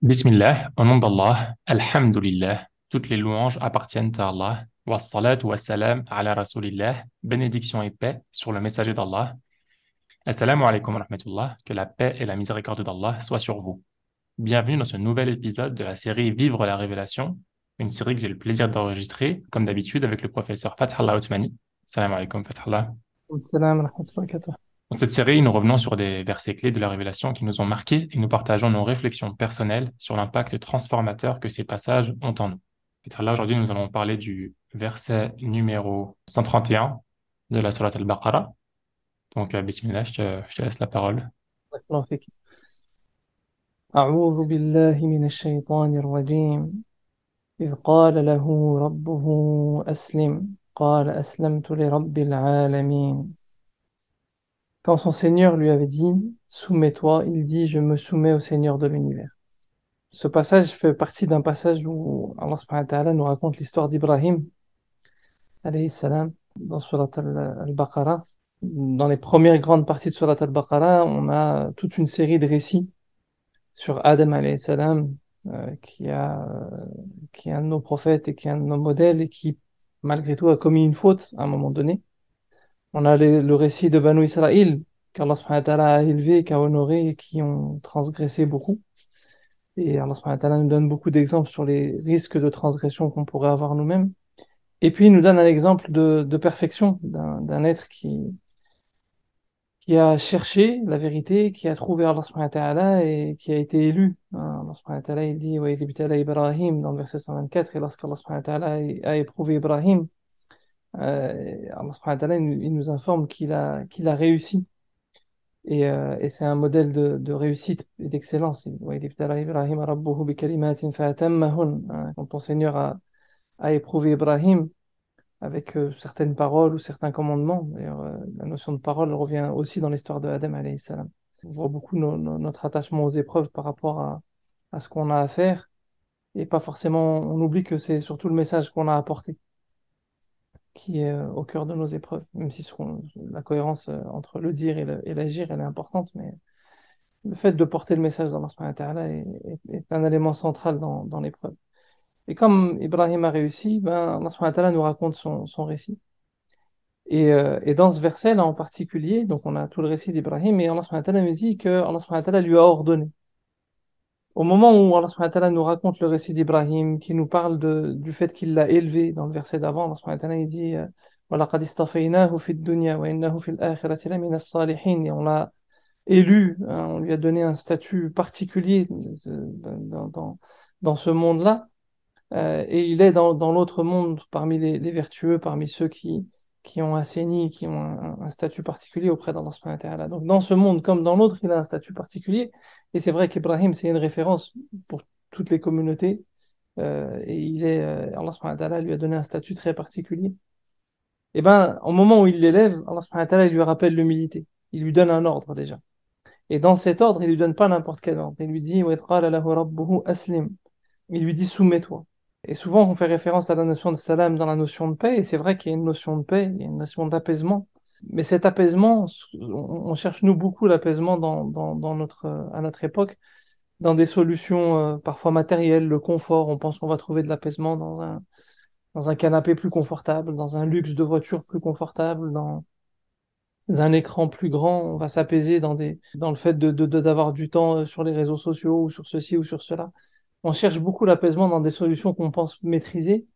Bismillah, au nom d'Allah, Alhamdulillah, toutes les louanges appartiennent à Allah. Wa wa salam ala rasulillah, bénédiction et paix sur le messager d'Allah. Assalamu alaikum wa rahmatullah, que la paix et la miséricorde d'Allah soient sur vous. Bienvenue dans ce nouvel épisode de la série Vivre la révélation, une série que j'ai le plaisir d'enregistrer, comme d'habitude, avec le professeur Fathallah Othmani. Assalamu alaikum Fathallah. Salam wa rahmatullah. Dans cette série, nous revenons sur des versets clés de la révélation qui nous ont marqués et nous partageons nos réflexions personnelles sur l'impact transformateur que ces passages ont en nous. Et là, aujourd'hui, nous allons parler du verset numéro 131 de la Surat al-Baqarah. Donc, euh, bismillah, je te, je te laisse la parole. أعوذ بالله من الشيطان الرجيم إذ قال له ربه أسلم قال أسلمت لرب العالمين quand son Seigneur lui avait dit Soumets-toi, il dit Je me soumets au Seigneur de l'univers. Ce passage fait partie d'un passage où Allah nous raconte l'histoire d'Ibrahim, dans Surat al-Baqarah. Dans les premières grandes parties de Surat al-Baqarah, on a toute une série de récits sur Adam salam, euh, qui, a, euh, qui est un de nos prophètes et qui est un de nos modèles et qui, malgré tout, a commis une faute à un moment donné. On a le récit de Banu Israël, qu'Allah a élevé, qu'a honoré et qui ont transgressé beaucoup. Et Allah nous donne beaucoup d'exemples sur les risques de transgression qu'on pourrait avoir nous-mêmes. Et puis il nous donne un exemple de, perfection d'un être qui, a cherché la vérité, qui a trouvé Allah et qui a été élu. Hein, Allah il dit Ibrahim dans le verset 124 et lorsqu'Allah a éprouvé Ibrahim, Allah il nous informe qu'il a, réussi. Et, euh, et c'est un modèle de, réussite et d'excellence. Hein, quand ton Seigneur a, éprouvé Ibrahim avec euh, certaines paroles ou certains commandements. Euh, la notion de parole revient aussi dans l'histoire de Adam. On voit beaucoup notre attachement aux épreuves par rapport à, à ce qu'on a à faire et pas forcément, on oublie que c'est surtout le message qu'on a apporté qui est euh, au cœur de nos épreuves, même si la cohérence euh, entre le dire et l'agir, elle est importante, mais le fait de porter le message d'Allah est, est, est un élément central dans, dans l'épreuve. Et comme Ibrahim a réussi, ben, Allah nous raconte son, récit. Et, euh, et, dans ce verset-là en particulier, donc on a tout le récit d'Ibrahim, et Allah nous dit que Allah lui a ordonné au moment où Allah nous raconte le récit d'Ibrahim, qui nous parle du fait qu'il l'a élevé dans le verset d'avant, Allah dit et on l'a élu, hein, on lui a donné un statut particulier dans, ce monde-là, euh, et il est dans, l'autre monde parmi les, vertueux, parmi ceux qui, qui ont assaini, qui ont un, statut particulier auprès d'Allah. Donc dans ce monde comme dans l'autre, il a un statut particulier. Et c'est vrai qu'Ibrahim, c'est une référence pour toutes les communautés. Euh, et il est, euh, Allah lui a donné un statut très particulier. Et ben, au moment où il l'élève, Allah lui rappelle l'humilité. Il lui donne un ordre déjà. Et dans cet ordre, il lui donne pas n'importe quel ordre. Il lui dit, il lui dit, soumets-toi. Et souvent, on fait référence à la notion de salam dans la notion de paix, et c'est vrai qu'il y a une notion de paix, il y a une notion d'apaisement. Mais cet apaisement, on cherche nous beaucoup l'apaisement notre, à notre époque, dans des solutions euh, parfois matérielles, le confort. On pense qu'on va trouver de l'apaisement dans un, canapé plus confortable, dans un luxe de voiture plus confortable, dans un écran plus grand. On va s'apaiser dans, le fait d'avoir du temps euh, sur les réseaux sociaux ou sur ceci ou sur cela on cherche beaucoup l'apaisement dans des solutions qu'on pense maîtriser,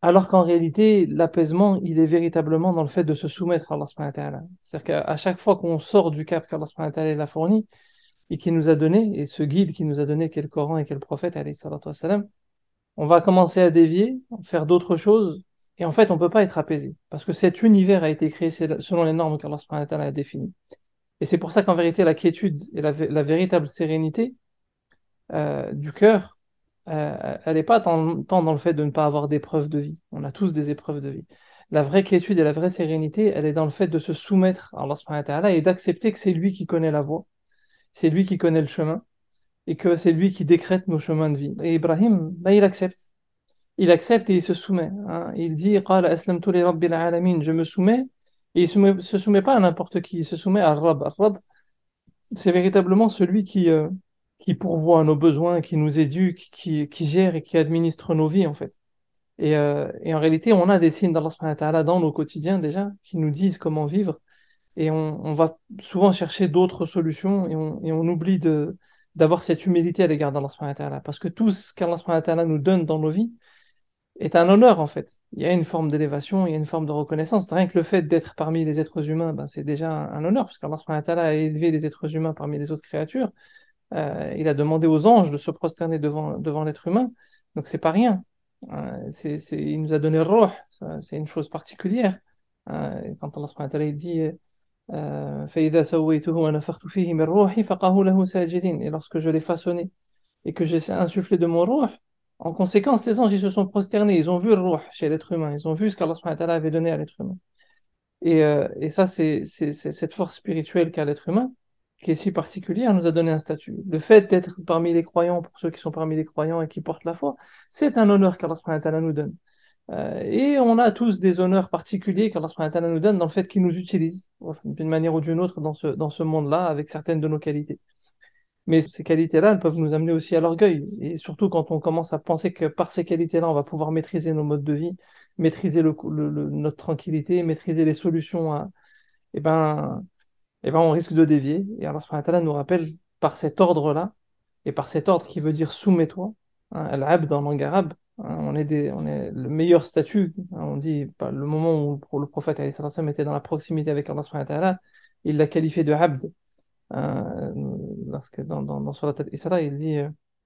alors qu'en réalité, l'apaisement, il est véritablement dans le fait de se soumettre à Allah C'est-à-dire qu'à chaque fois qu'on sort du cap qu'Allah a fourni, et qui nous a donné, et ce guide qui nous a donné, quel Coran et quel prophète, on va commencer à dévier, faire d'autres choses, et en fait, on peut pas être apaisé, parce que cet univers a été créé selon les normes qu'Allah a définies. Et c'est pour ça qu'en vérité, la quiétude et la véritable sérénité, euh, du cœur, euh, elle n'est pas tant, dans le fait de ne pas avoir d'épreuves de vie. On a tous des épreuves de vie. La vraie quiétude et la vraie sérénité, elle est dans le fait de se soumettre à Allah et d'accepter que c'est lui qui connaît la voie, c'est lui qui connaît le chemin, et que c'est lui qui décrète nos chemins de vie. Et Ibrahim, bah, il accepte. Il accepte et il se soumet. Hein. Il dit Je me soumets. Et il ne se soumet pas à n'importe qui, il se soumet à Rab. Rab, c'est véritablement celui qui, euh, qui pourvoit à nos besoins, qui nous éduque, qui, qui gère et qui administre nos vies, en fait. Et, euh, et en réalité, on a des signes d'Allah wa ta'ala dans nos quotidiens déjà, qui nous disent comment vivre. Et on, on va souvent chercher d'autres solutions et on, et on oublie de, d'avoir cette humilité à l'égard d'Allah. Parce que tout ce qu'Allah nous donne dans nos vies est un honneur, en fait. Il y a une forme d'élévation, il y a une forme de reconnaissance. Rien que le fait d'être parmi les êtres humains, ben, c'est déjà un, honneur, parce qu'Allah a élevé les êtres humains parmi les autres créatures. Euh, il a demandé aux anges de se prosterner devant, devant l'être humain. Donc c'est pas rien. Euh, c'est, il nous a donné roh, c'est une chose particulière. Euh, quand Allah dit et lorsque je l'ai façonné et que j'ai insufflé de mon roh, en conséquence, les anges se sont prosternés, ils ont vu le roh chez l'être humain, ils ont vu ce qu'Allah subhanahu avait donné à l'être humain. Et, et ça, c'est, c'est cette force spirituelle qu'a l'être humain qui est si particulière, nous a donné un statut. Le fait d'être parmi les croyants, pour ceux qui sont parmi les croyants et qui portent la foi, c'est un honneur qu'Allah nous donne. Euh, et on a tous des honneurs particuliers qu'Allah nous donne dans le fait qu'il nous utilise d'une manière ou d'une autre dans ce, dans ce monde-là avec certaines de nos qualités. Mais ces qualités-là, elles peuvent nous amener aussi à l'orgueil. Et surtout quand on commence à penser que par ces qualités-là, on va pouvoir maîtriser nos modes de vie, maîtriser le, le, notre tranquillité, maîtriser les solutions à, eh ben, eh ben, on risque de dévier. Et Allah subhanahu nous rappelle par cet ordre-là, et par cet ordre qui veut dire soumets-toi, hein, al-abd dans langue arabe, hein, on, est des, on est le meilleur statut. Hein, on dit, le moment où le prophète était dans la proximité avec Allah subhanahu il l'a qualifié de abd. Hein, lorsque dans, dans, dans Surat al-Isra, il dit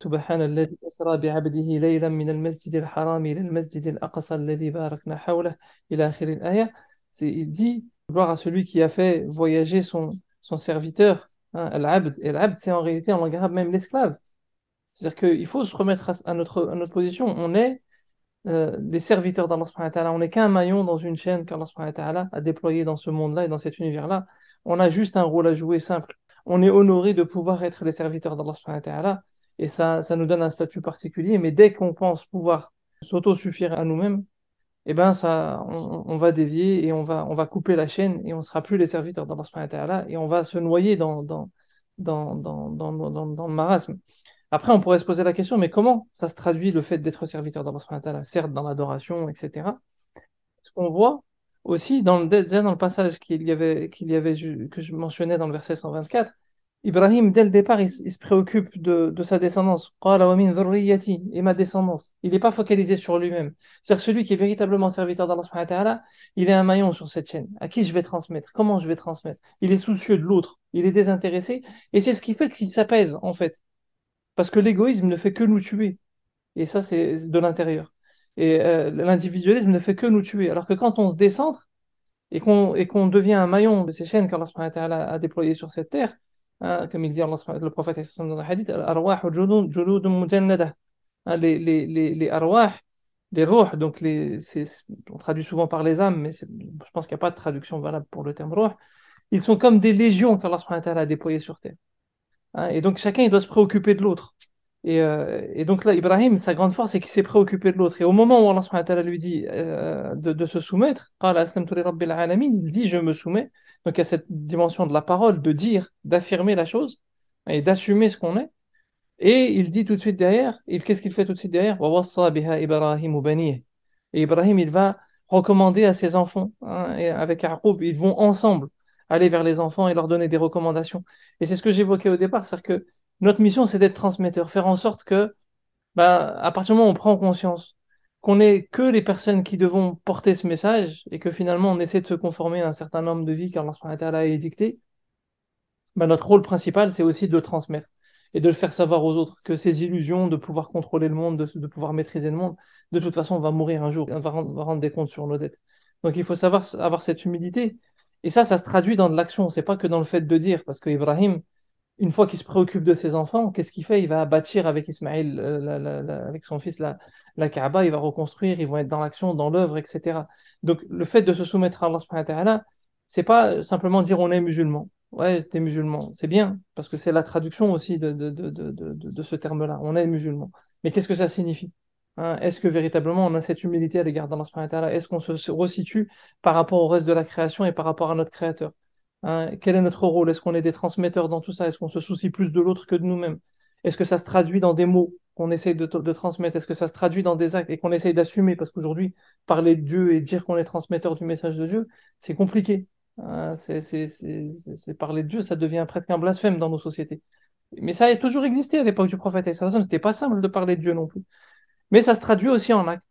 سبحان الذي أسرى بعبده ليلا من المسجد الحرام إلى المسجد الأقصى الذي باركنا حوله إلى آخر الآية. Il dit Gloire à celui qui a fait voyager son, serviteur, hein, Al-Abd. C'est en réalité en langue arabe même l'esclave. C'est-à-dire qu'il faut se remettre à, notre, position. On est euh, les serviteurs d'Allah. On n'est qu'un maillon dans une chaîne qu'Allah a déployé dans ce monde-là et dans cet univers-là. On a juste un rôle à jouer simple. On est honoré de pouvoir être les serviteurs d'Allah. Et ça, ça nous donne un statut particulier. Mais dès qu'on pense pouvoir s'auto-suffire à nous-mêmes, eh ben ça, on, va dévier et on va, on va couper la chaîne et on sera plus les serviteurs d'Allah subhanahu et on va se noyer dans, dans, dans, dans, dans, dans, le marasme. Après, on pourrait se poser la question, mais comment ça se traduit le fait d'être serviteur d'Allah subhanahu Certes, dans l'adoration, etc. Ce qu'on voit aussi, dans le, déjà dans le passage qu'il y avait, qu'il y avait, que je mentionnais dans le verset 124, Ibrahim, dès le départ, il, se préoccupe de, sa descendance. Et ma descendance. Il n'est pas focalisé sur lui-même. C'est-à-dire celui qui est véritablement serviteur d'Allah, il est un maillon sur cette chaîne. À qui je vais transmettre? Comment je vais transmettre? Il est soucieux de l'autre. Il est désintéressé. Et c'est ce qui fait qu'il s'apaise, en fait. Parce que l'égoïsme ne fait que nous tuer. Et ça, c'est de l'intérieur. Et euh, l'individualisme ne fait que nous tuer. Alors que quand on se décentre et qu'on et qu'on devient un maillon de ces chaînes qu'Allah a déployées sur cette terre, Comme il dit Allah, le prophète dans le hadith, les, les, les, les arwah, les ruh, donc on traduit souvent par les âmes, mais je pense qu'il n'y a pas de traduction valable pour le terme ruh, ils sont comme des légions qu'Allah a déployées sur terre. Hein, et donc chacun il doit se préoccuper de l'autre. Et, euh, et, donc là, Ibrahim, sa grande force, c'est qu'il s'est préoccupé de l'autre. Et au moment où Allah lui dit euh, de, de, se soumettre, il dit Je me soumets. Donc il y a cette dimension de la parole, de dire, d'affirmer la chose et d'assumer ce qu'on est. Et il dit tout de suite derrière, qu'est-ce qu'il fait tout de suite derrière? Et Ibrahim, il va recommander à ses enfants, hein, et avec Yaqub, ils vont ensemble aller vers les enfants et leur donner des recommandations. Et c'est ce que j'évoquais au départ, c'est-à-dire que notre mission, c'est d'être transmetteur, faire en sorte que, bah, à partir du moment où on prend conscience qu'on n'est que les personnes qui devons porter ce message et que finalement on essaie de se conformer à un certain nombre de vies qu'Allah a édicté, bah, notre rôle principal, c'est aussi de le transmettre et de le faire savoir aux autres que ces illusions de pouvoir contrôler le monde, de, pouvoir maîtriser le monde, de toute façon, on va mourir un jour, on va rendre, va rendre des comptes sur nos dettes. Donc il faut savoir avoir cette humilité. Et ça, ça se traduit dans de l'action. C'est pas que dans le fait de dire, parce que Ibrahim, une fois qu'il se préoccupe de ses enfants, qu'est-ce qu'il fait? Il va bâtir avec Ismaël, euh, avec son fils, la, Kaaba, il va reconstruire, ils vont être dans l'action, dans l'œuvre, etc. Donc le fait de se soumettre à Allah subhanahu c'est pas simplement dire on est musulman. Ouais, t'es musulman, c'est bien, parce que c'est la traduction aussi de, ce terme-là, on est musulman. Mais qu'est-ce que ça signifie? Hein Est-ce que véritablement on a cette humilité à l'égard d'Allah Est-ce qu'on se resitue par rapport au reste de la création et par rapport à notre Créateur? Hein, quel est notre rôle? Est-ce qu'on est des transmetteurs dans tout ça? Est-ce qu'on se soucie plus de l'autre que de nous-mêmes? Est-ce que ça se traduit dans des mots qu'on essaye de, transmettre? Est-ce que ça se traduit dans des actes et qu'on essaye d'assumer? Parce qu'aujourd'hui, parler de Dieu et dire qu'on est transmetteur du message de Dieu, c'est compliqué. Hein, c'est parler de Dieu, ça devient presque un blasphème dans nos sociétés. Mais ça a toujours existé à l'époque du prophète. C'était pas simple de parler de Dieu non plus. Mais ça se traduit aussi en actes.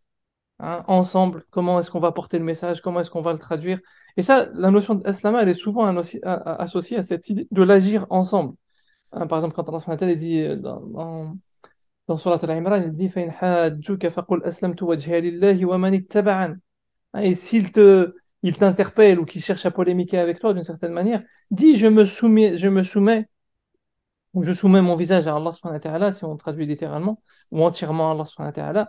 Hein, ensemble, comment est-ce qu'on va porter le message, comment est-ce qu'on va le traduire. Et ça, la notion d'Islam, elle est souvent associée à cette idée de l'agir ensemble. Hein, par exemple, quand Allah il dit euh, dans, dans, dans Surat Al-Imran, il dit hein, Et s'il te, il t'interpelle ou qu'il cherche à polémiquer avec toi d'une certaine manière, dis je me soumets, je me soumets ou je soumets mon visage à Allah subhanahu si on traduit littéralement, ou entièrement à Allah subhanahu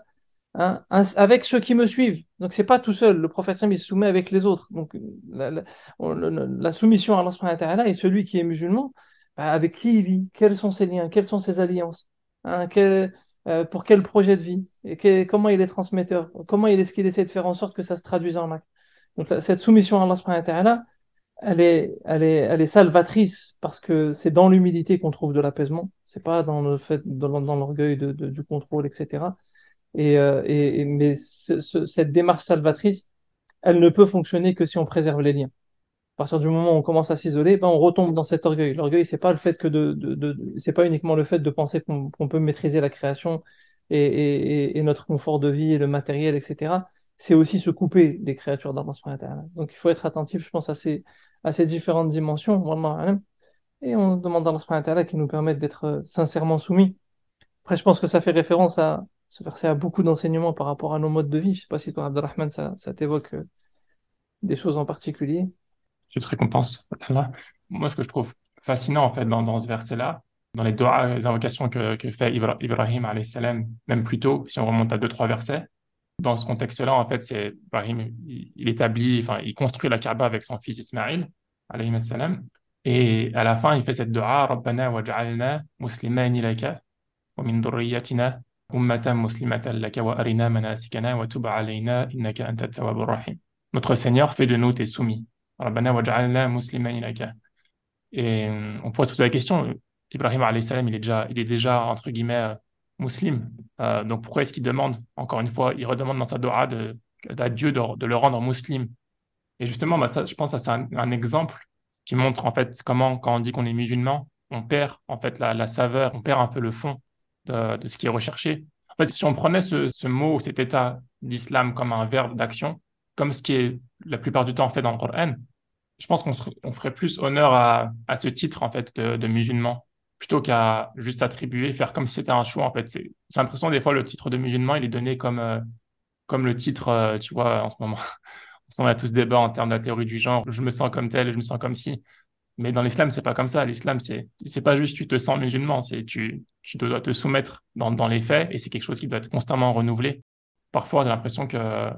hein, avec ceux qui me suivent. Donc c'est pas tout seul, le prophète il se soumet avec les autres. Donc la, la, soumission à Allah et celui qui est musulman, bah, avec qui il vit, quels sont ses liens, quelles sont ses alliances, hein, euh, pour quel projet de vie, comment il est transmetteur, comment il est ce qu'il essaie de faire en sorte que ça se traduise en acte. Donc cette soumission à Allah elle est, elle est, elle est salvatrice parce que c'est dans l'humilité qu'on trouve de l'apaisement. C'est pas dans le fait, dans, l'orgueil du contrôle, etc. Et, euh, et, mais cette démarche salvatrice, elle ne peut fonctionner que si on préserve les liens. À partir du moment où on commence à s'isoler, ben on retombe dans cet orgueil. L'orgueil, c'est pas pas uniquement le fait de penser qu'on peut maîtriser la création et, notre confort de vie et le matériel, etc. C'est aussi se couper des créatures d'Allah. Donc il faut être attentif, je pense, à ces, à ces différentes dimensions. Et on demande à Allah qui nous permette d'être euh, sincèrement soumis. Après, je pense que ça fait référence à ce verset à beaucoup d'enseignements par rapport à nos modes de vie. Je sais pas si toi, Abdelrahman, ça, ça t'évoque euh, des choses en particulier. Tu te récompenses. Moi, ce que je trouve fascinant, en fait, dans, ce verset-là, dans les doigts, les invocations que, fait Ibrahim, salam, même plus tôt, si on remonte à deux, trois versets, dans ce contexte-là, en fait, c'est Ibrahim, il, établit, enfin, il construit la Kaaba avec son fils Ismaïl, salam, et à la fin, il fait cette dua, Rabbana waj'alna muslimani laka, wa min Notre Seigneur, fait de nous tes soumis. Et on pourrait se poser la question, Ibrahim salam, il est déjà, il est déjà, entre guillemets, musulman. Euh, donc pourquoi est-ce qu'il demande, encore une fois, il redemande dans sa dua de, à Dieu de, le rendre musulman Et justement, bah, ça, je pense que c'est un, exemple qui montre en fait comment, quand on dit qu'on est musulman, on perd en fait la, saveur, on perd un peu le fond de, ce qui est recherché. En fait, si on prenait ce, ce mot, cet état d'islam comme un verbe d'action, comme ce qui est la plupart du temps fait dans le Coran, je pense qu'on ferait plus honneur à, à, ce titre en fait de, musulman plutôt qu'à juste attribuer, faire comme si c'était un choix. En fait, c'est l'impression des fois le titre de musulman, il est donné comme euh, comme le titre, euh, tu vois, en ce moment. on a tous débat en termes de la théorie du genre. Je me sens comme tel, je me sens comme si. Mais dans l'islam, c'est pas comme ça. L'islam, c'est c'est pas juste tu te sens musulman, c'est tu tu dois te soumettre dans dans les faits et c'est quelque chose qui doit être constamment renouvelé. Parfois, j'ai l'impression que,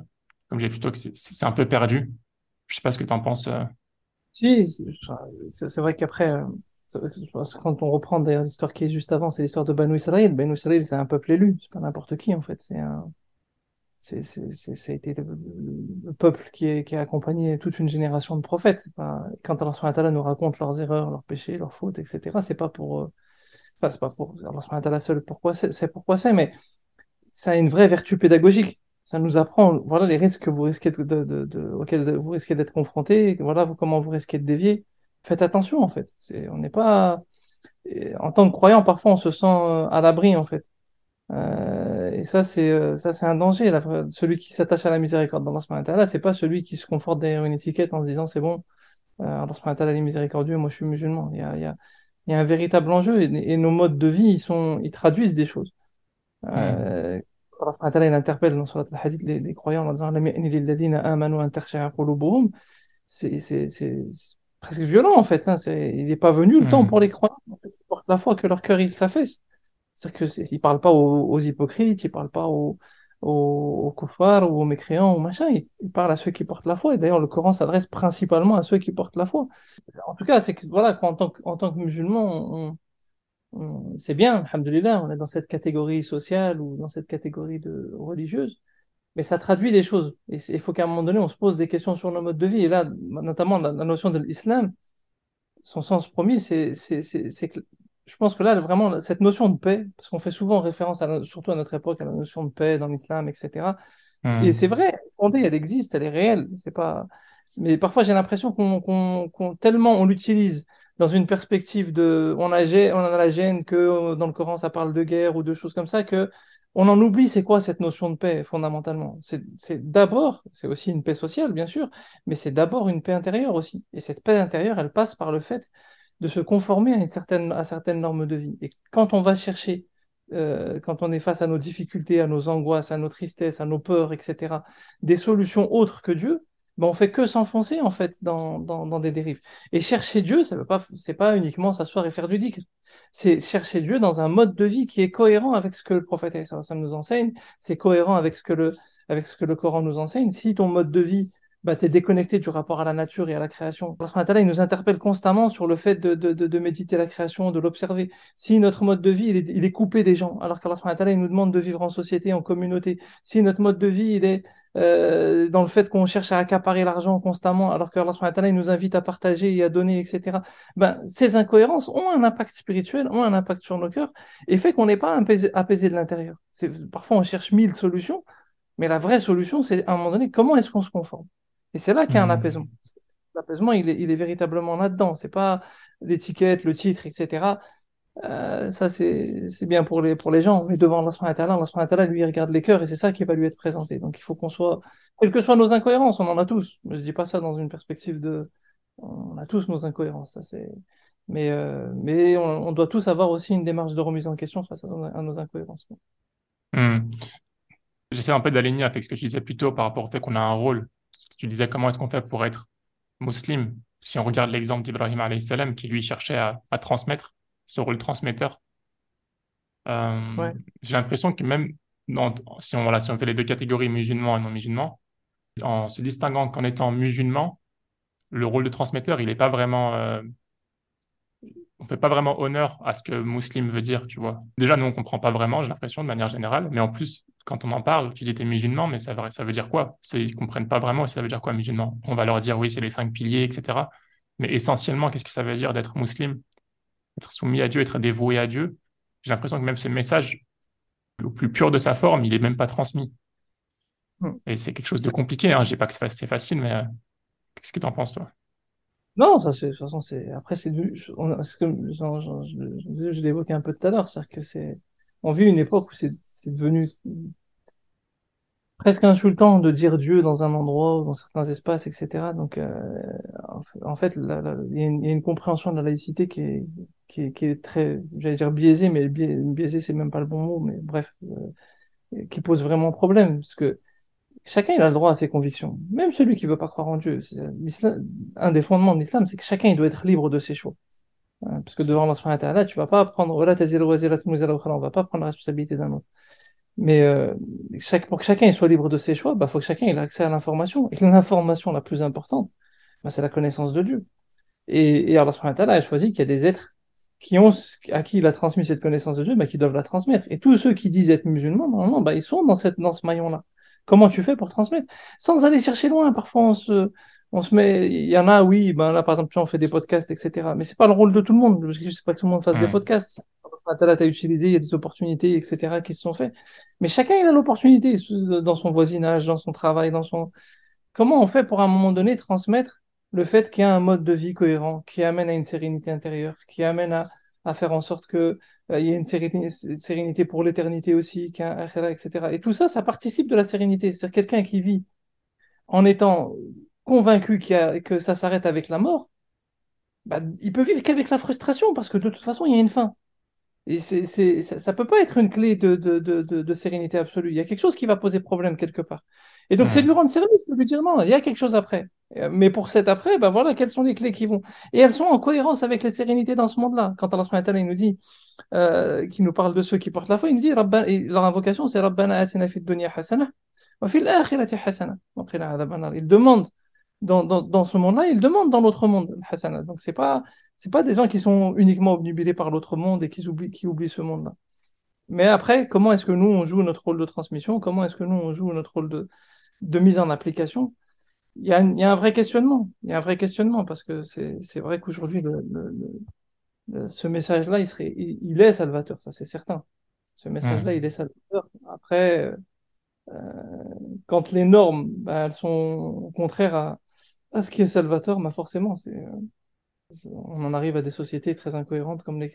comme j'ai plutôt que c'est un peu perdu. Je sais pas ce que tu en penses. Euh. Si, c'est vrai qu'après, quand on reprend d'ailleurs l'histoire qui est juste avant, c'est l'histoire de Banu Israël. Banu Israël, c'est un peuple élu, c'est pas n'importe qui en fait. C'est un, c'est, ça a été le, peuple qui, est, qui a accompagné toute une génération de prophètes. Pas, quand Allah nous raconte leurs erreurs, leurs péchés, leurs fautes, etc., c'est pas pour, euh, enfin, c'est pas pour Allah seul pourquoi c'est, pourquoi c'est, mais ça a une vraie vertu pédagogique. Ça nous apprend, voilà, les risques que vous risquez de, auxquels vous risquez d'être confrontés, voilà, comment vous risquez de dévier faites attention en fait. on n'est pas en tant que croyant, parfois on se sent euh, à l'abri en fait. Euh, et ça c'est euh, ça c'est un danger. celui qui s'attache à la miséricorde dans là, c'est pas celui qui se conforte derrière une étiquette en se disant c'est bon, euh, Allah est miséricordieux, moi je suis musulman. Il il y a, il y a un véritable enjeu et, nos modes de vie ils sont ils traduisent des choses. Euh, Allah il interpelle dans Surat al-Hadith les, les, croyants en disant c'est presque violent en fait. Hein. il n'est pas venu le temps hmm. pour les croyants. En fait, ils portent la foi que leur cœur il s'affaisse. C'est-à-dire qu'il ne parle pas aux, hypocrites, il ne parle pas aux, aux, ou aux mécréants ou machin. Il, parle à ceux qui portent la foi. Et d'ailleurs, le Coran s'adresse principalement à ceux qui portent la foi. En tout cas, c'est que voilà, en tant que, en tant que musulman, c'est bien, alhamdoulilah, on est dans cette catégorie sociale ou dans cette catégorie de religieuse mais ça traduit des choses. Et il faut qu'à un moment donné, on se pose des questions sur nos modes de vie. Et là, notamment la, notion de l'islam, son sens premier, c'est que je pense que là, vraiment, cette notion de paix, parce qu'on fait souvent référence, à, surtout à notre époque, à la notion de paix dans l'islam, etc. Et c'est Hmm. vrai, fondée, elle existe, elle est réelle. C'est pas... Mais parfois, j'ai l'impression qu'on, qu'on, qu'on- tellement on l'utilise dans une perspective de... On a, on a la gêne que dans le Coran, ça parle de guerre ou de choses comme ça, que on en oublie c'est quoi cette notion de paix, fondamentalement. C'est c'est d'abord, c'est aussi une paix sociale, bien sûr, mais c'est d'abord une paix intérieure aussi. Et cette paix intérieure, elle passe par le fait de se conformer à une certaine, à certaines normes de vie. Et quand on va chercher euh, quand on est face à nos difficultés, à nos angoisses, à nos tristesses, à nos peurs, etc., des solutions autres que Dieu, ben on fait que s'enfoncer en fait dans, dans, des dérives. Et chercher Dieu, ça veut pas, pas uniquement s'asseoir et faire du dhikr. C'est chercher Dieu dans un mode de vie qui est cohérent avec ce que le prophète nous enseigne, c'est cohérent avec ce que le, avec ce que le Coran nous enseigne. Si ton mode de vie bah, tu es déconnecté du rapport à la nature et à la création. Allah il nous interpelle constamment sur le fait de, de, de, méditer la création, de l'observer. Si notre mode de vie, il est, il est coupé des gens, alors qu'Allah wa ta'ala, il nous demande de vivre en société, en communauté. Si notre mode de vie, il est euh, dans le fait qu'on cherche à accaparer l'argent constamment, alors qu'Allah wa ta'ala, il nous invite à partager et à donner, etc. Ben, ces incohérences ont un impact spirituel, ont un impact sur nos cœurs, et fait qu'on n'est pas apaisé, apaisé de l'intérieur. Parfois, on cherche mille solutions, mais la vraie solution, c'est à un moment donné, comment est-ce qu'on se conforme? Et c'est là qu'il y a un apaisement. Hmm. L'apaisement, il est, il est véritablement là-dedans. C'est pas l'étiquette, le titre, etc. Euh, ça, c'est bien pour les, pour les gens. Mais devant subhanahu wa ta'ala, lui, il regarde les cœurs et c'est ça qui va lui être présenté. Donc, il faut qu'on soit, quelles que soient nos incohérences, on en a tous. Je dis pas ça dans une perspective de, on a tous nos incohérences. Ça, c'est, mais, euh, mais on, on doit tous avoir aussi une démarche de remise en question face à, à nos incohérences. Hmm. J'essaie un peu d'aligner avec ce que tu disais plus tôt par rapport au fait qu'on a un rôle. Tu disais comment est-ce qu'on fait pour être musulman? Si on regarde l'exemple d'Ibrahim salam qui lui cherchait à, à transmettre ce rôle transmetteur, euh, Ouais. j'ai l'impression que même dans- si on, voilà, si on fait les deux catégories musulmans et non musulmans, en se distinguant qu'en étant musulman, le rôle de transmetteur, il n'est pas vraiment, euh, on fait pas vraiment honneur à ce que musulman veut dire, tu vois. Déjà, nous, on comprend pas vraiment, j'ai l'impression, de manière générale, mais en plus, quand on en parle, tu dis t'es musulman, mais ça, veut- ça veut dire quoi? C'est, ils comprennent pas vraiment ça veut dire quoi, musulman. On va leur dire, oui, c'est les cinq piliers, etc. Mais essentiellement, qu'est-ce que ça veut dire d'être musulman? Être soumis à Dieu, être dévoué à Dieu? J'ai l'impression que même ce message, au plus pur de sa forme, il est même pas transmis. Hmm. Et c'est quelque chose de compliqué, hein. Je dis pas que c'est fa- c'est facile, mais euh, qu'est-ce que tu en penses, toi? Non, ça, c'est- de toute façon, c'est, après, c'est du, on- ce que, je, je, je l'évoquais un peu tout à l'heure, c'est-à-dire que c'est, on vit une époque où c'est, devenu presque insultant de dire Dieu dans un endroit ou dans certains espaces, etc. Donc, euh, en fait, il y, y a une compréhension de la laïcité qui est, qui est, qui est très, j'allais dire biaisée, mais bi- biaisée, c'est même pas le bon mot, mais bref, euh, qui pose vraiment problème, parce que chacun il a le droit à ses convictions, même celui qui veut pas croire en Dieu. Un des fondements de l'islam, c'est que chacun il doit être libre de ses choix. Parce que devant Allah tu vas pas prendre, on va pas prendre la responsabilité d'un autre. Mais euh, chaque, pour que chacun il soit libre de ses choix, bah, faut que chacun ait accès à l'information. Et l'information la plus importante, bah, c'est la connaissance de Dieu. Et, et Allah a choisi qu'il y a des êtres qui ont, à qui il a transmis cette connaissance de Dieu, bah, qui doivent la transmettre. Et tous ceux qui disent être musulmans, normalement, bah, ils sont dans, cette, dans ce maillon-là. Comment tu fais pour transmettre? Sans aller chercher loin. Parfois, on se, on se met, il y en a, oui, ben là, par exemple, tu vois, on fait des podcasts, etc. Mais c'est pas le rôle de tout le monde. Parce que c'est pas que tout le monde fasse des podcasts. Là, tu as utilisé, il y a des opportunités, etc., qui se sont faites. Mais chacun, il a l'opportunité dans son voisinage, dans son travail, dans son. Comment on fait pour, à un moment donné, transmettre le fait qu'il y a un mode de vie cohérent, qui amène à une sérénité intérieure, qui amène à, à faire en sorte que euh, y ait une sérénité, sérénité pour l'éternité aussi, qu'il etc. Et tout ça, ça participe de la sérénité. C'est-à-dire quelqu'un qui vit en étant convaincu y a, que ça s'arrête avec la mort, bah, il peut vivre qu'avec la frustration, parce que de toute façon, il y a une fin. Et c'est, c'est, ça, ça peut pas être une clé de, de, de, sérénité absolue. Il y a quelque chose qui va poser problème quelque part. Et donc, c'est de lui rendre service, de lui dire non, il y a quelque chose après. Euh, Mais pour cet après, ben voilà, quelles sont les clés qui vont? Et elles sont en cohérence avec les sérénités dans ce monde-là. Quand Allah il nous dit, euh, qui nous parle de ceux qui portent la foi, il nous dit, et leur invocation, c'est Rabbana atina fid dunya hasana, wa fil akhirati hasana. Ils demandent dans, dans, dans ce monde-là, ils demandent dans l'autre monde, le hasana. Donc, c'est pas, c'est pas des gens qui sont uniquement obnubilés par l'autre monde et qui oublient, qui oublient ce monde-là. Mais après, comment est-ce que nous, on joue notre rôle de transmission? Comment est-ce que nous, on joue notre rôle de, de mise en application? Il y a, il y a un vrai questionnement. Il y a un vrai questionnement parce que c'est, vrai qu'aujourd'hui, le, le, le- ce message-là, il serait, il, il est salvateur, ça c'est certain. Ce message-là, il Hmm. est salvateur. Après, euh, quand les normes, bah, elles sont contraires à, ah, ce qui est Salvatore, bah forcément, euh, on en arrive à des sociétés très incohérentes comme les,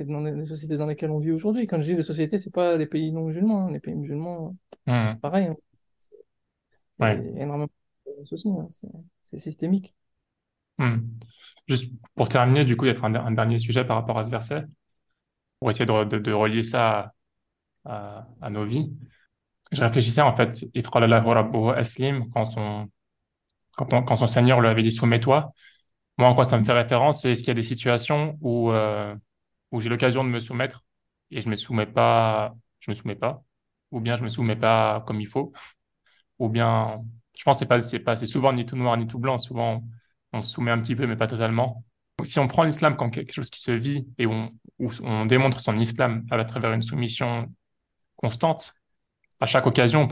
sociétés dans lesquelles on vit aujourd'hui. Quand je dis les sociétés, c'est pas les pays non musulmans. Hein. Les pays musulmans, mmh. pareil. Hein. Ouais. Il y a énormément de soucis. Hein. C'est systémique. Mmh. Juste pour terminer, du coup, il y a un, dernier sujet par rapport à ce verset, pour essayer de, relier ça à, nos vies. Je réfléchissais en fait, quand on, quand, on- quand son Seigneur lui avait dit soumets-toi. Moi, en quoi ça me fait référence, c'est est-ce qu'il y a des situations où, euh, où j'ai l'occasion de me soumettre et je me soumets pas, je me soumets pas, ou bien je me soumets pas comme il faut, ou bien, je pense c'est pas, c'est pas, c'est souvent ni tout noir ni tout blanc, souvent on se soumet un petit peu mais pas totalement. Si on prend l'islam comme quelque chose qui se vit et on, où on démontre son islam à travers une soumission constante, à chaque occasion,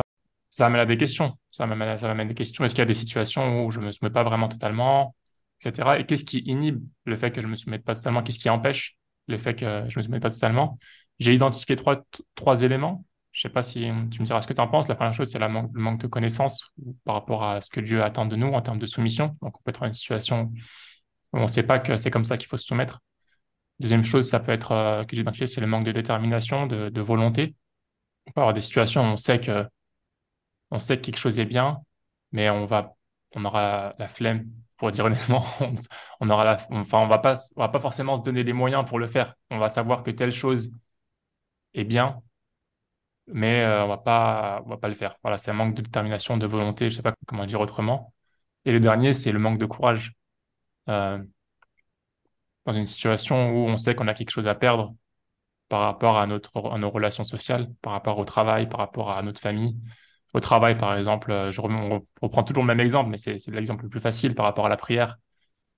ça amène à des questions. Ça m'amène, m'amène à des questions. Est-ce qu'il y a des situations où je me soumets pas vraiment totalement, etc. Et qu'est-ce qui inhibe le fait que je me soumette pas totalement? Qu'est-ce qui empêche le fait que je me soumette pas totalement? J'ai identifié trois, éléments. Je sais pas si tu me diras ce que tu en penses. La première chose, c'est le manque de connaissances par rapport à ce que Dieu attend de nous en termes de soumission. Donc, on peut être dans une situation où on ne sait pas que c'est comme ça qu'il faut se soumettre. Deuxième chose, ça peut être, euh, que j'ai identifié, c'est le manque de détermination, de volonté. On peut avoir des situations où on sait que on sait que quelque chose est bien, mais on va, on aura la flemme, pour dire honnêtement, on, on aura la, enfin, on va pas, on va pas forcément se donner les moyens pour le faire. On va savoir que telle chose est bien, mais euh, on va pas, on va pas le faire. Voilà, c'est un manque de détermination, de volonté, je sais pas comment dire autrement. Et le dernier, c'est le manque de courage. Euh, dans une situation où on sait qu'on a quelque chose à perdre par rapport à notre, à nos relations sociales, par rapport au travail, par rapport à notre famille. Au travail, par exemple, euh, je on reprend toujours le même exemple, mais c'est l'exemple le plus facile par rapport à la prière.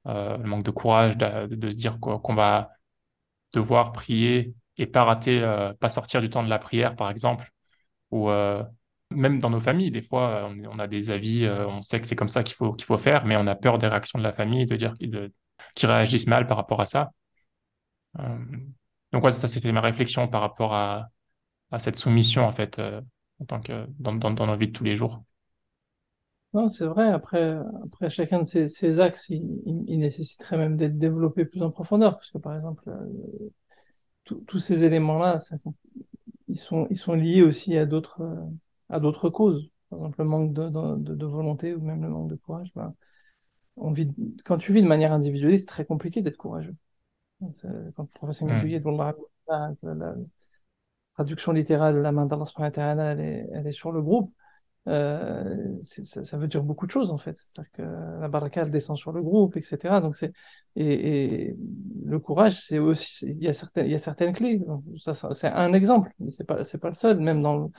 Euh, le manque de courage de, se dire qu'on va devoir prier et pas rater, euh, pas sortir du temps de la prière, par exemple. Ou même dans nos familles, des fois, on, a des avis, on sait que c'est comme ça qu'il faut, qu'il faut faire, mais on a peur des réactions de la famille, de dire qu'ils réagissent mal par rapport à ça. Donc ça, c'était ma réflexion par rapport à, à cette soumission, en fait, en tant que dans, dans, dans nos vies de tous les jours. Non, c'est vrai. Après, après chacun de ces, ces axes, il, il- il nécessiterait même d'être développé plus en profondeur. Parce que, par exemple, euh, tous tous ces éléments-là, ça- ils sont, ils sont liés aussi à d'autres, euh, à d'autres causes. Par exemple, le manque de, de, volonté ou même le manque de courage. Ben, on vit, quand tu vis de manière individuelle, c'est très compliqué d'être courageux. Quand le professeur Hmm. Traduction littérale, la main d'Allah elle est, elle est sur le groupe. Euh, ça, veut dire beaucoup de choses en fait. C'est-à-dire que la baraka elle descend sur le groupe, etc. Donc c'est et, le courage, c'est aussi il y a certaines il y a certaines clés. C'est un exemple, mais c'est pas c'est pas le seul. Même dans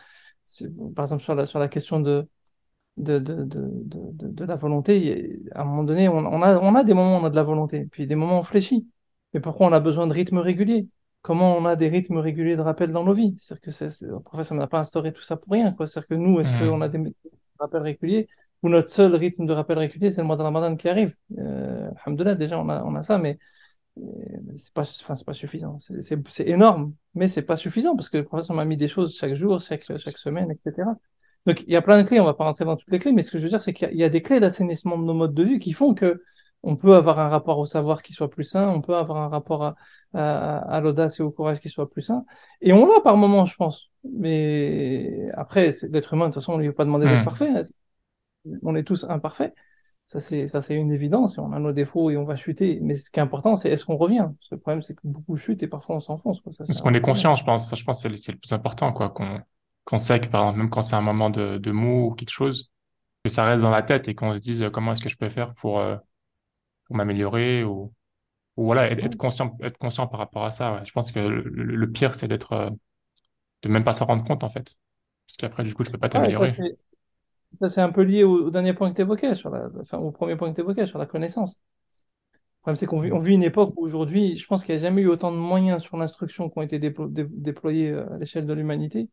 par exemple sur la sur la question de de, de, de, la volonté, à un moment donné, on, on a on a des moments où on a de la volonté, puis des moments où on fléchit. Mais pourquoi on a besoin de rythmes réguliers? Comment on a des rythmes réguliers de rappel dans nos vies? C'est-à-dire que c'est, c'est- le professeur n'a pas instauré tout ça pour rien, quoi. C'est-à-dire que nous, est-ce qu'on a Hmm. des rappels réguliers ou notre seul rythme de rappel régulier, c'est le mois de Ramadan qui arrive? Euh, alhamdoulilah, déjà, on a, on a ça, mais euh, c'est pas, enfin, c'est pas suffisant. C'est c'est- c'est énorme, mais c'est pas suffisant parce que le professeur m'a mis des choses chaque jour, chaque, chaque semaine, etc. Donc, il y a plein de clés, on va pas rentrer dans toutes les clés, mais ce que je veux dire, c'est qu'il y a, il y a des clés d'assainissement de nos modes de vie qui font que on peut avoir un rapport au savoir qui soit plus sain, on peut avoir un rapport à, à, à l'audace et au courage qui soit plus sain. Et on l'a par moments, je pense. Mais après, l'être humain, de toute façon, on lui a pas demandé d'être Hmm. parfait. hein. On est tous imparfaits. Ça, c'est, ça, c'est une évidence. On a nos défauts et on va chuter. Mais ce qui est important, c'est est-ce qu'on revient? Parce que le problème, c'est que beaucoup chutent et parfois on s'enfonce, quoi. Ça, Parce qu'on est conscient, je pense. Ça, je pense que c'est le, c'est le plus important, quoi. Qu'on qu'on sait que, par exemple, même quand c'est un moment de, de mou ou quelque chose, que ça reste dans la tête et qu'on se dise euh, comment est-ce que je peux faire pour, euh, pour m'améliorer ou, ou voilà, être, conscient, être conscient par rapport à ça. ouais. Je pense que le, le- le pire, c'est d'être, euh, de même pas s'en rendre compte, en fait. Parce qu'après, du coup, tu peux pas ça, t'améliorer. ça, c'est un peu lié au, au dernier point que tu évoquais, sur la, enfin, au premier point que tu évoquais, sur la connaissance. Le problème, c'est qu'on vit, on vit une époque où aujourd'hui, je pense qu'il n'y a jamais eu autant de moyens sur l'instruction qui ont été déplo- dé- déployés euh, à l'échelle de l'humanité.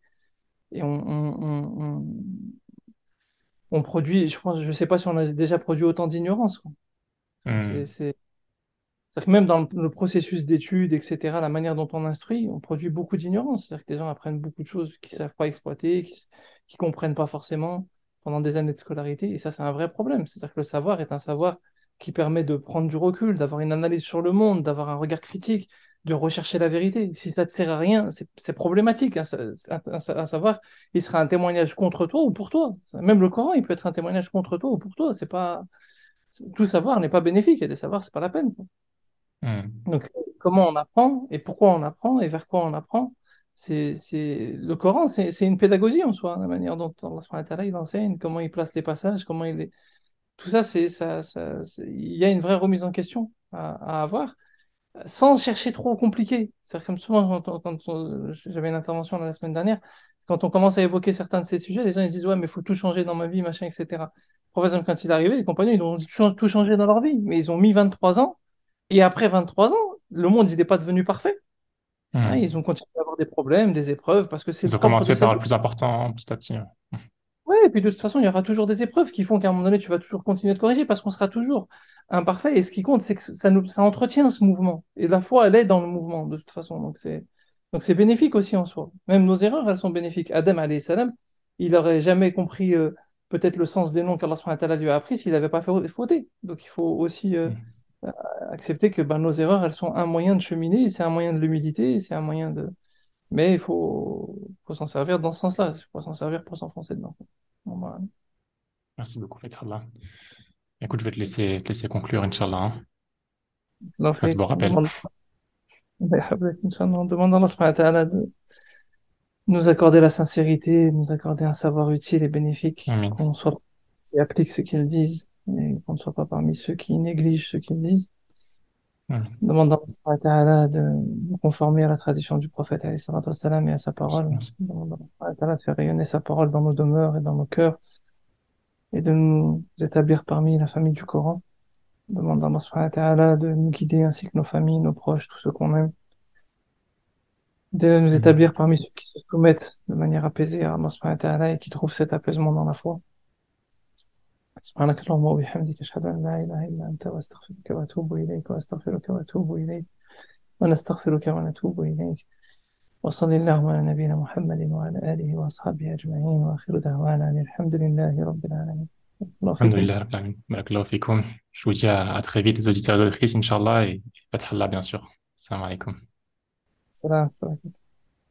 Et on, on, on, on- on produit, je pense, je sais pas si on a déjà produit autant d'ignorance, Enfin, c'est, que même dans le processus d'études, etc., la manière dont on instruit, on produit beaucoup d'ignorance. C'est-à-dire que les gens apprennent beaucoup de choses qu'ils ne savent pas exploiter, qu'ils ne comprennent pas forcément pendant des années de scolarité. Et ça, c'est un vrai problème. C'est-à-dire que le savoir est un savoir qui permet de prendre du recul, d'avoir une analyse sur le monde, d'avoir un regard critique, de rechercher la vérité. Si ça ne te sert à rien, c'est problématique. Hein. À, savoir, il sera un témoignage contre toi ou pour toi. Même le Coran, il peut être un témoignage contre toi ou pour toi. C'est pas tout savoir n'est pas bénéfique. Il y a des savoirs, c'est pas la peine. Hmm. Donc, comment on apprend et pourquoi on apprend et vers quoi on apprend c'est, le Coran, c'est, une pédagogie en soi, la manière dont Allah il enseigne, comment il place les passages, comment il est... Tout ça, c'est, ça, il y a une vraie remise en question à, avoir, sans chercher trop compliqué. C'est comme souvent, quand, j'avais une intervention la semaine dernière, quand on commence à évoquer certains de ces sujets, les gens ils disent Ouais, mais il faut tout changer dans ma vie, machin, etc. Professeur, quand il est arrivé, les compagnons, ils ont tout changé dans leur vie, mais ils ont mis 23 ans et après 23 ans, le monde, il n'est pas devenu parfait. Hein, hmm. ils ont continué à avoir des problèmes, des épreuves, parce que c'est Ils ont commencé par le plus important petit à petit. Oui, et puis de toute façon, il y aura toujours des épreuves qui font qu'à un moment donné, tu vas toujours continuer de corriger parce qu'on sera toujours imparfait. Et ce qui compte, c'est que ça, nous, ça entretient ce mouvement. Et la foi, elle est dans le mouvement, de toute façon. Donc c'est, donc c'est bénéfique aussi en soi. Même nos erreurs, elles sont bénéfiques. Adam, salam, il n'aurait jamais compris euh, peut-être le sens des noms qu'Allah lui a appris s'il n'avait pas fait fauté. Donc il faut aussi. Euh, hmm accepter que ben, nos erreurs, elles sont un moyen de cheminer, c'est un moyen de l'humilité, c'est un moyen de... Mais il faut, faut s'en servir dans ce sens-là, il faut s'en servir pour s'enfoncer dedans. Ben, Merci beaucoup, Faithallah. Écoute, je vais te laisser, te laisser conclure, Inch'Allah. Hein. fait, bon rappel. On demande à de nous accorder la sincérité, nous accorder un savoir utile et bénéfique, qu'on soit qui applique ce qu'ils disent et qu'on ne soit pas parmi ceux qui négligent ce qu'ils disent. Mmh. Demandons à de nous conformer à la tradition du prophète salam, et à sa parole. Demandons à de faire rayonner sa parole dans nos demeures et dans nos cœurs et de nous établir parmi la famille du Coran. Demandons à de nous guider ainsi que nos familles, nos proches, tous ceux qu'on aime De nous mmh. établir parmi ceux qui se soumettent de manière apaisée à Allah et qui trouvent cet apaisement dans la foi. سبحانك اللهم وبحمدك أشهد أن لا إله إلا أنت وأستغفرك وأتوب إليك وأستغفرك وأتوب إليك ونستغفرك ونتوب إليك وصلى اللهم على نبينا محمد وعلى آله وأصحابه أجمعين وآخر دعوانا أن الحمد لله رب العالمين الحمد لله رب العالمين بارك الله فيكم Je vous dis à, à très vite les auditeurs et auditrices, Inch'Allah, et Fathallah, bien sûr. Salam alaikum. Salam, salam.